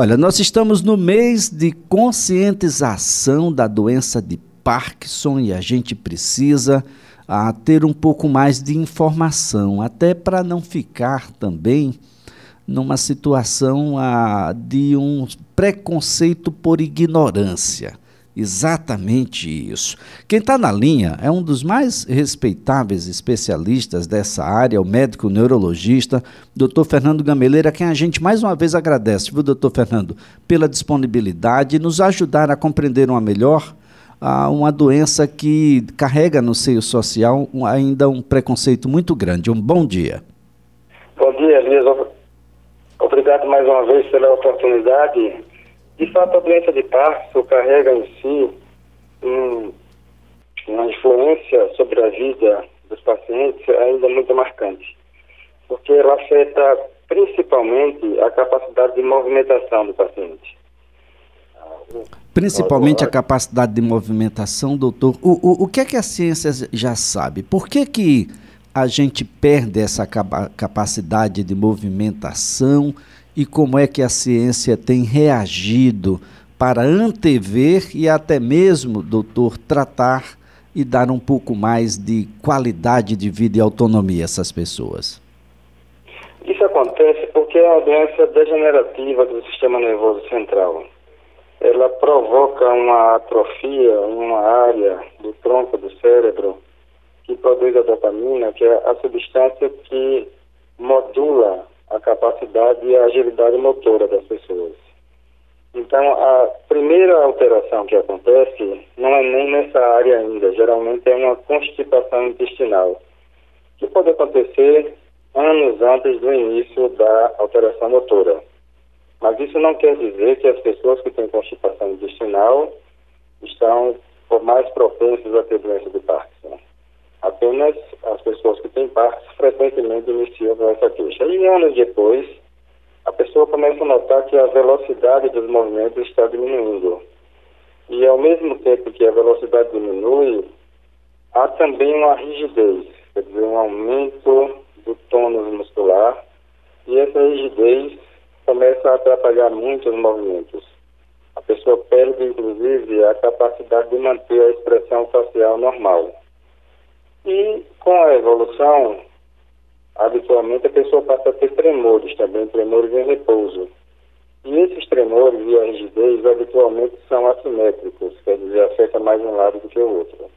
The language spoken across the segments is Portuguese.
Olha, nós estamos no mês de conscientização da doença de Parkinson e a gente precisa ah, ter um pouco mais de informação, até para não ficar também numa situação ah, de um preconceito por ignorância. Exatamente isso. Quem está na linha é um dos mais respeitáveis especialistas dessa área, o médico neurologista, Dr. Fernando Gameleira, quem a gente mais uma vez agradece, viu, doutor Fernando, pela disponibilidade e nos ajudar a compreender uma melhor uh, uma doença que carrega no seio social ainda um preconceito muito grande. Um bom dia. Bom dia, Elisa. Obrigado mais uma vez pela oportunidade de fato, a doença de Parkinson carrega em si um, uma influência sobre a vida dos pacientes ainda muito marcante, porque ela afeta principalmente a capacidade de movimentação do paciente. Principalmente a capacidade de movimentação, doutor. O, o, o que é que a ciência já sabe? Por que, que a gente perde essa capacidade de movimentação e como é que a ciência tem reagido para antever e até mesmo, doutor, tratar e dar um pouco mais de qualidade de vida e autonomia a essas pessoas? Isso acontece porque é uma doença degenerativa do sistema nervoso central. Ela provoca uma atrofia em uma área do tronco do cérebro que produz a dopamina, que é a substância que modula a capacidade e a agilidade motora das pessoas. Então, a primeira alteração que acontece não é nem nessa área ainda, geralmente é uma constipação intestinal, que pode acontecer anos antes do início da alteração motora. Mas isso não quer dizer que as pessoas que têm constipação intestinal estão mais propensas a ter doença de Parkinson. Apenas as pessoas que têm partes frequentemente iniciam com essa queixa. E anos depois, a pessoa começa a notar que a velocidade dos movimentos está diminuindo. E ao mesmo tempo que a velocidade diminui, há também uma rigidez, quer dizer, um aumento do tônus muscular, e essa rigidez começa a atrapalhar muito os movimentos. A pessoa perde, inclusive, a capacidade de manter a expressão facial normal. E com a evolução, habitualmente a pessoa passa a ter tremores também, tremores em repouso. E esses tremores e a rigidez habitualmente são assimétricos, quer dizer, afeta mais um lado do que o outro.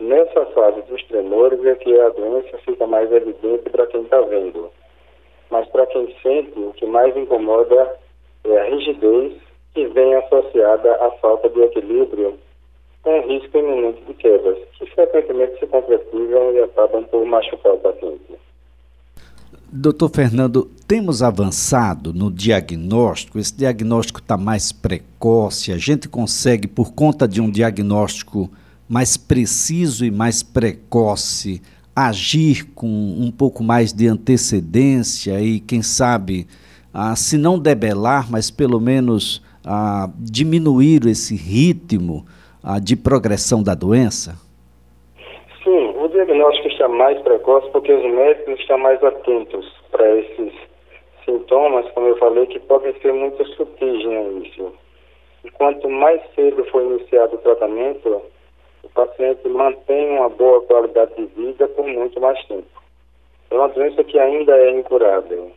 Nessa fase dos tremores é que a doença fica mais evidente para quem está vendo. Mas para quem sente, o que mais incomoda é a rigidez que vem associada à falta de equilíbrio com risco iminente de quedas, que frequentemente se concretizam e acabam por machucar o paciente. Doutor Fernando, temos avançado no diagnóstico, esse diagnóstico está mais precoce, a gente consegue, por conta de um diagnóstico mais preciso e mais precoce, agir com um pouco mais de antecedência e, quem sabe, ah, se não debelar, mas pelo menos ah, diminuir esse ritmo ah, de progressão da doença? Sim, o diagnóstico está mais precoce porque os médicos estão mais atentos para esses sintomas, como eu falei, que podem ser muito sutis no início. E quanto mais cedo for iniciado o tratamento, o paciente mantém uma boa qualidade de vida por muito mais tempo. É uma doença que ainda é incurável,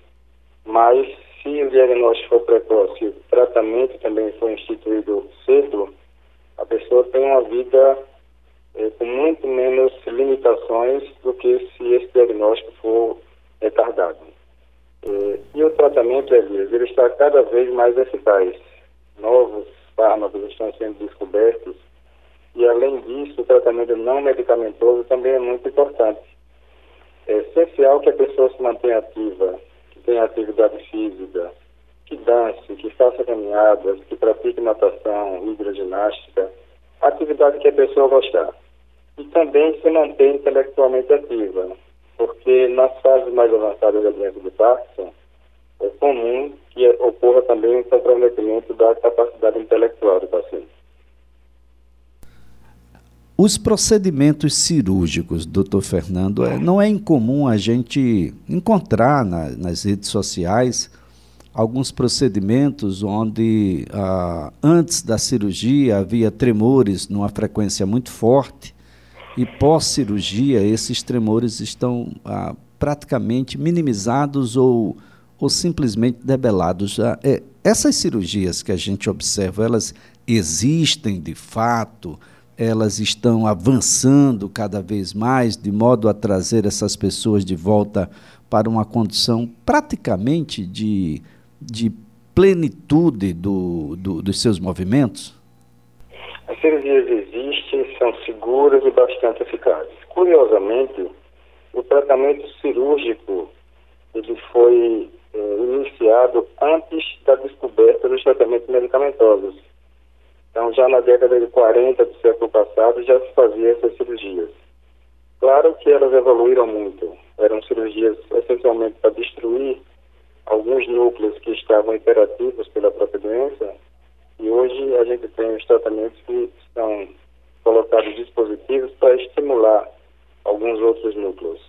mas se o diagnóstico for precoce e o tratamento também for instituído cedo, a pessoa tem uma vida é, com muito menos limitações do que se esse diagnóstico for retardado. É, e o tratamento, Elias, ele está cada vez mais eficaz. Novos fármacos estão sendo descobertos e, além disso, o tratamento não medicamentoso também é muito importante. É essencial que a pessoa se mantenha ativa, que tenha atividade física, que dance, que faça caminhadas, que pratique natação, hidroginástica, atividade que a pessoa gostar. E também se manter intelectualmente ativa, porque nas fases mais avançadas da doença de Parkinson, é comum que ocorra também um comprometimento da capacidade intelectual do paciente. Os procedimentos cirúrgicos, doutor Fernando, é, não é incomum a gente encontrar na, nas redes sociais alguns procedimentos onde ah, antes da cirurgia havia tremores numa frequência muito forte e pós-cirurgia esses tremores estão ah, praticamente minimizados ou, ou simplesmente debelados. Ah, é, essas cirurgias que a gente observa, elas existem de fato? Elas estão avançando cada vez mais, de modo a trazer essas pessoas de volta para uma condição praticamente de de plenitude do, do, dos seus movimentos? As cirurgias existem, são seguras e bastante eficazes. Curiosamente, o tratamento cirúrgico ele foi é, iniciado antes da descoberta dos tratamentos medicamentosos. Então, já na década de 40 do século passado, já se fazia essas cirurgias. Claro que elas evoluíram muito. Eram cirurgias essencialmente para destruir alguns núcleos que estavam imperativos pela própria doença e hoje a gente tem os tratamentos que estão colocados dispositivos para estimular alguns outros núcleos.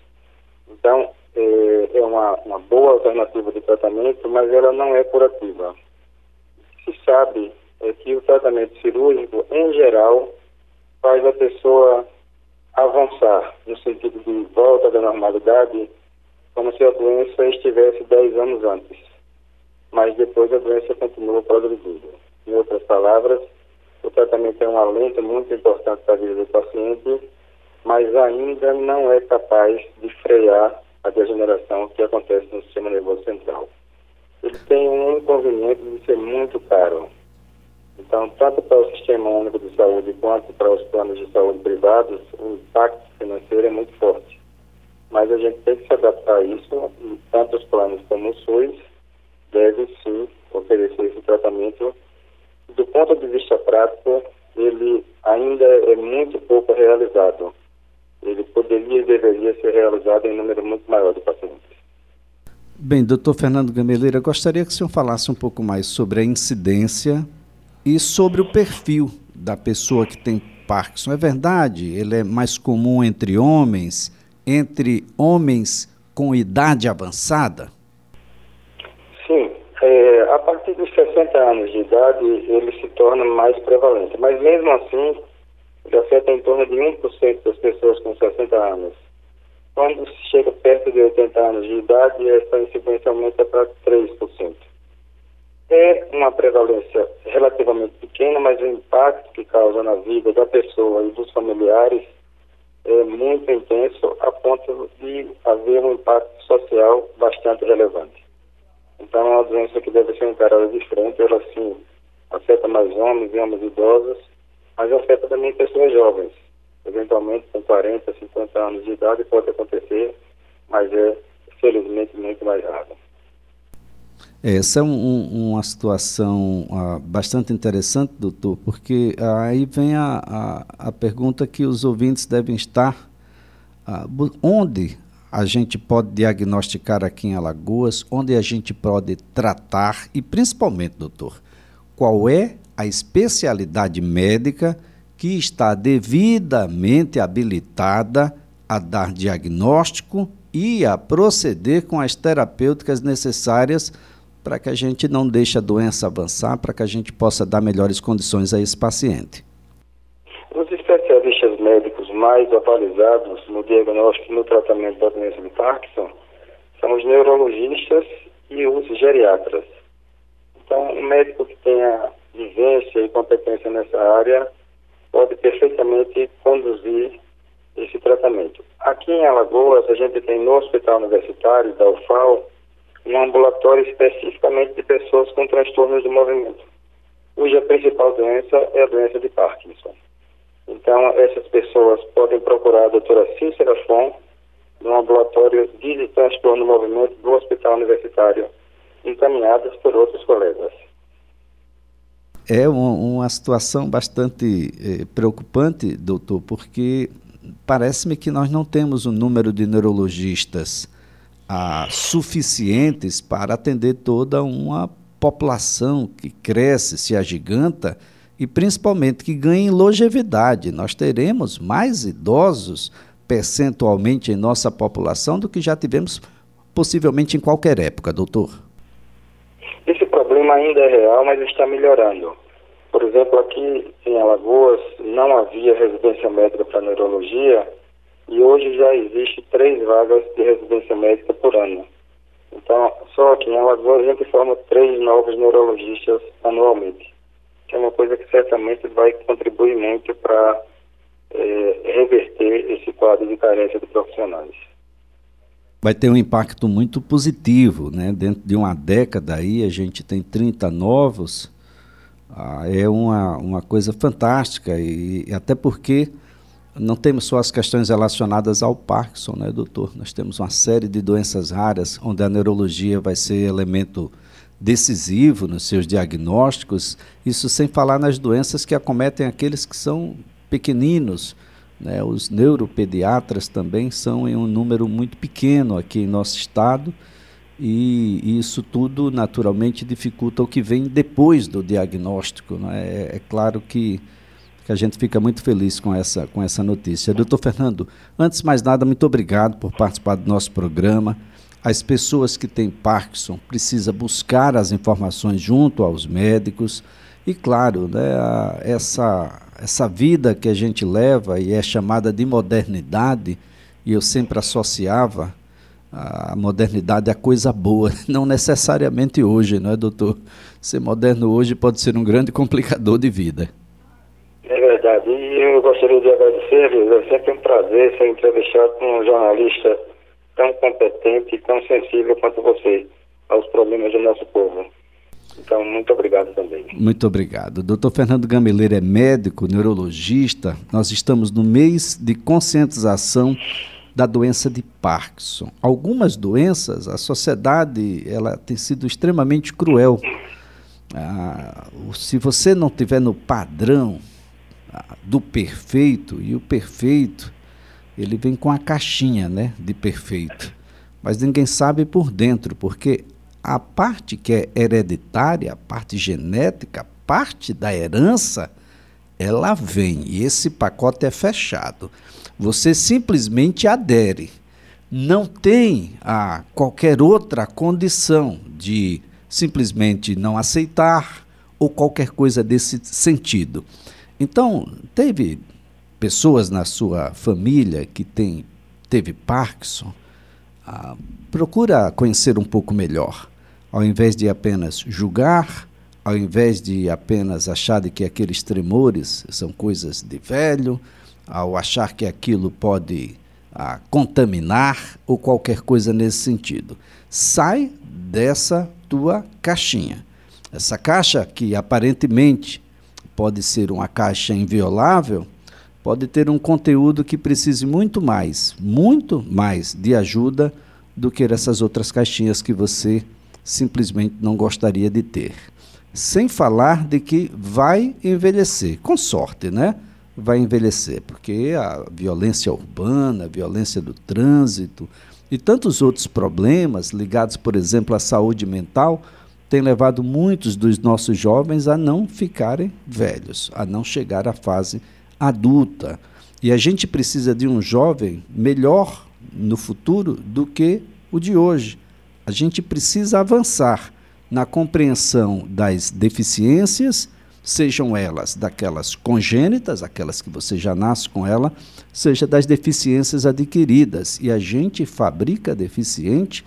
Então, é, é uma, uma boa alternativa de tratamento, mas ela não é curativa. Se sabe é que o tratamento cirúrgico, em geral, faz a pessoa avançar no sentido de volta da normalidade como se a doença estivesse 10 anos antes, mas depois a doença continua progredindo. Em outras palavras, o tratamento é um alento muito importante para a vida do paciente, mas ainda não é capaz de frear a degeneração que acontece no sistema nervoso central. Ele tem um inconveniente de ser muito caro. Então, tanto para o Sistema Único de Saúde quanto para os planos de saúde privados, o impacto financeiro é muito forte mas a gente tem que se adaptar a isso e tanto os planos como o SUS devem sim oferecer esse tratamento. Do ponto de vista prático, ele ainda é muito pouco realizado. Ele poderia e deveria ser realizado em número muito maior de pacientes. Bem, doutor Fernando Gameleira, gostaria que o senhor falasse um pouco mais sobre a incidência e sobre o perfil da pessoa que tem Parkinson. É verdade? Ele é mais comum entre homens? Entre homens com idade avançada? Sim, é, a partir dos 60 anos de idade ele se torna mais prevalente, mas mesmo assim ele afeta em torno de 1% das pessoas com 60 anos. Quando chega perto de 80 anos de idade, essa incidência aumenta para 3%. É uma prevalência relativamente pequena, mas o impacto que causa na vida da pessoa e dos familiares é muito intenso a ponto de haver um impacto social bastante relevante. Então, é uma doença que deve ser encarada de frente, ela sim afeta mais homens e homens idosos, mas afeta também pessoas jovens. Eventualmente, com 40, 50 anos de idade pode acontecer, mas é, felizmente, muito mais raro. Essa é um, um, uma situação uh, bastante interessante, doutor, porque aí vem a, a, a, pergunta que os ouvintes devem estar: uh, onde a gente pode diagnosticar aqui em Alagoas, onde a gente pode tratar e, principalmente, doutor, qual é a especialidade médica que está devidamente habilitada a dar diagnóstico e a proceder com as terapêuticas necessárias para que a gente não deixe a doença avançar, para que a gente possa dar melhores condições a esse paciente. Os especialistas médicos mais atualizados no diagnóstico e no tratamento da doença de Parkinson são os neurologistas e os geriatras. Então, um médico que tenha vivência e competência nessa área pode perfeitamente conduzir esse tratamento. Aqui em Alagoas, a gente tem no Hospital Universitário da UFAL um ambulatório especificamente de pessoas com transtornos do movimento, cuja principal doença é a doença de Parkinson. Então, essas pessoas podem procurar a doutora Cícera Fon no ambulatório de transtorno do movimento do Hospital Universitário, encaminhadas por outros colegas. É uma, uma situação bastante eh, preocupante, doutor, porque parece-me que nós não temos um número de neurologistas ah, suficientes para atender toda uma população que cresce, se agiganta e principalmente que ganha em longevidade. Nós teremos mais idosos percentualmente em nossa população do que já tivemos possivelmente em qualquer época, doutor. problema ainda é real, mas está melhorando. Por exemplo, aqui em Alagoas não havia residência médica para neurologia e hoje já existe três vagas de residência médica por ano. Então, só aqui em Alagoas a gente forma três novos neurologistas anualmente, que é uma coisa que certamente vai contribuir muito para é, reverter esse quadro de carência de profissionais. Vai ter um impacto muito positivo, né? Dentro de uma década aí a gente tem 30 novos, ah, é uma, uma coisa fantástica e, e até porque não temos só as questões relacionadas ao Parkinson, né, doutor? Nós temos uma série de doenças raras onde a neurologia vai ser elemento decisivo nos seus diagnósticos, isso sem falar nas doenças que acometem aqueles que são pequeninos. Né? Os neuropediatras também são em um número muito pequeno aqui em nosso estado e isso tudo naturalmente dificulta o que vem depois do diagnóstico. Né? É, é claro que, que a gente fica muito feliz com essa, com essa notícia. Doutor Fernando, antes de mais nada, muito obrigado por participar do nosso programa. As pessoas que têm Parkinson precisam buscar as informações junto aos médicos e, claro, né, a, essa essa vida que a gente leva e é chamada de modernidade, e eu sempre associava a modernidade a coisa boa, não necessariamente hoje, não é, doutor? Ser moderno hoje pode ser um grande complicador de vida. É verdade, e eu gostaria é sempre um prazer ser entrevistado com um jornalista tão competente e tão sensível quanto você aos problemas do nosso povo. Então, muito obrigado também. Muito obrigado. Doutor Fernando Gameleira é médico, neurologista. Nós estamos no mês de conscientização da doença de Parkinson. Algumas doenças, a sociedade ela tem sido extremamente cruel. Ah, se você não tiver no padrão do perfeito, e o perfeito, ele vem com a caixinha né, de perfeito. Mas ninguém sabe por dentro, porque a parte que é hereditária, a parte genética, parte da herança, ela vem e esse pacote é fechado. Você simplesmente adere. Não tem a qualquer outra condição de simplesmente não aceitar ou qualquer coisa desse sentido. Então, teve pessoas na sua família que tem, teve Parkinson. Ah, procura conhecer um pouco melhor ao invés de apenas julgar, ao invés de apenas achar de que aqueles tremores são coisas de velho, ao achar que aquilo pode ah, contaminar ou qualquer coisa nesse sentido. Sai dessa tua caixinha. Essa caixa que aparentemente pode ser uma caixa inviolável, pode ter um conteúdo que precise muito mais, muito mais de ajuda do que essas outras caixinhas que você simplesmente não gostaria de ter. Sem falar de que vai envelhecer, com sorte, né? Vai envelhecer, porque a violência urbana, a violência do trânsito e tantos outros problemas ligados, por exemplo, à saúde mental, tem levado muitos dos nossos jovens a não ficarem velhos, a não chegar à fase adulta. E a gente precisa de um jovem melhor no futuro do que o de hoje a gente precisa avançar na compreensão das deficiências, sejam elas daquelas congênitas, aquelas que você já nasce com ela, seja das deficiências adquiridas. E a gente fabrica deficiente,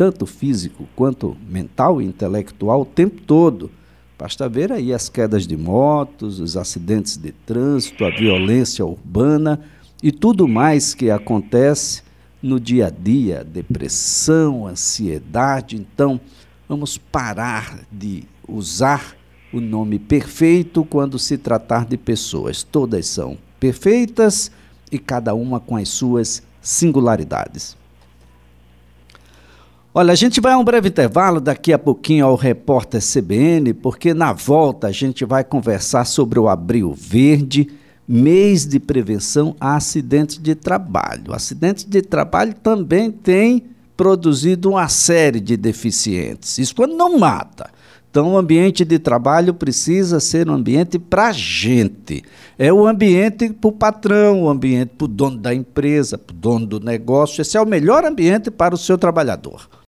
tanto físico quanto mental e intelectual, o tempo todo. Basta ver aí as quedas de motos, os acidentes de trânsito, a violência urbana e tudo mais que acontece no dia a dia, depressão, ansiedade. Então, vamos parar de usar o nome perfeito quando se tratar de pessoas. Todas são perfeitas e cada uma com as suas singularidades. Olha, a gente vai a um breve intervalo daqui a pouquinho ao repórter CBN, porque na volta a gente vai conversar sobre o Abril Verde mês de prevenção a acidentes de trabalho. Acidentes de trabalho também tem produzido uma série de deficientes. Isso quando não mata. Então, o ambiente de trabalho precisa ser um ambiente para gente. É o ambiente para o patrão, o ambiente para o dono da empresa, para o dono do negócio. Esse é o melhor ambiente para o seu trabalhador.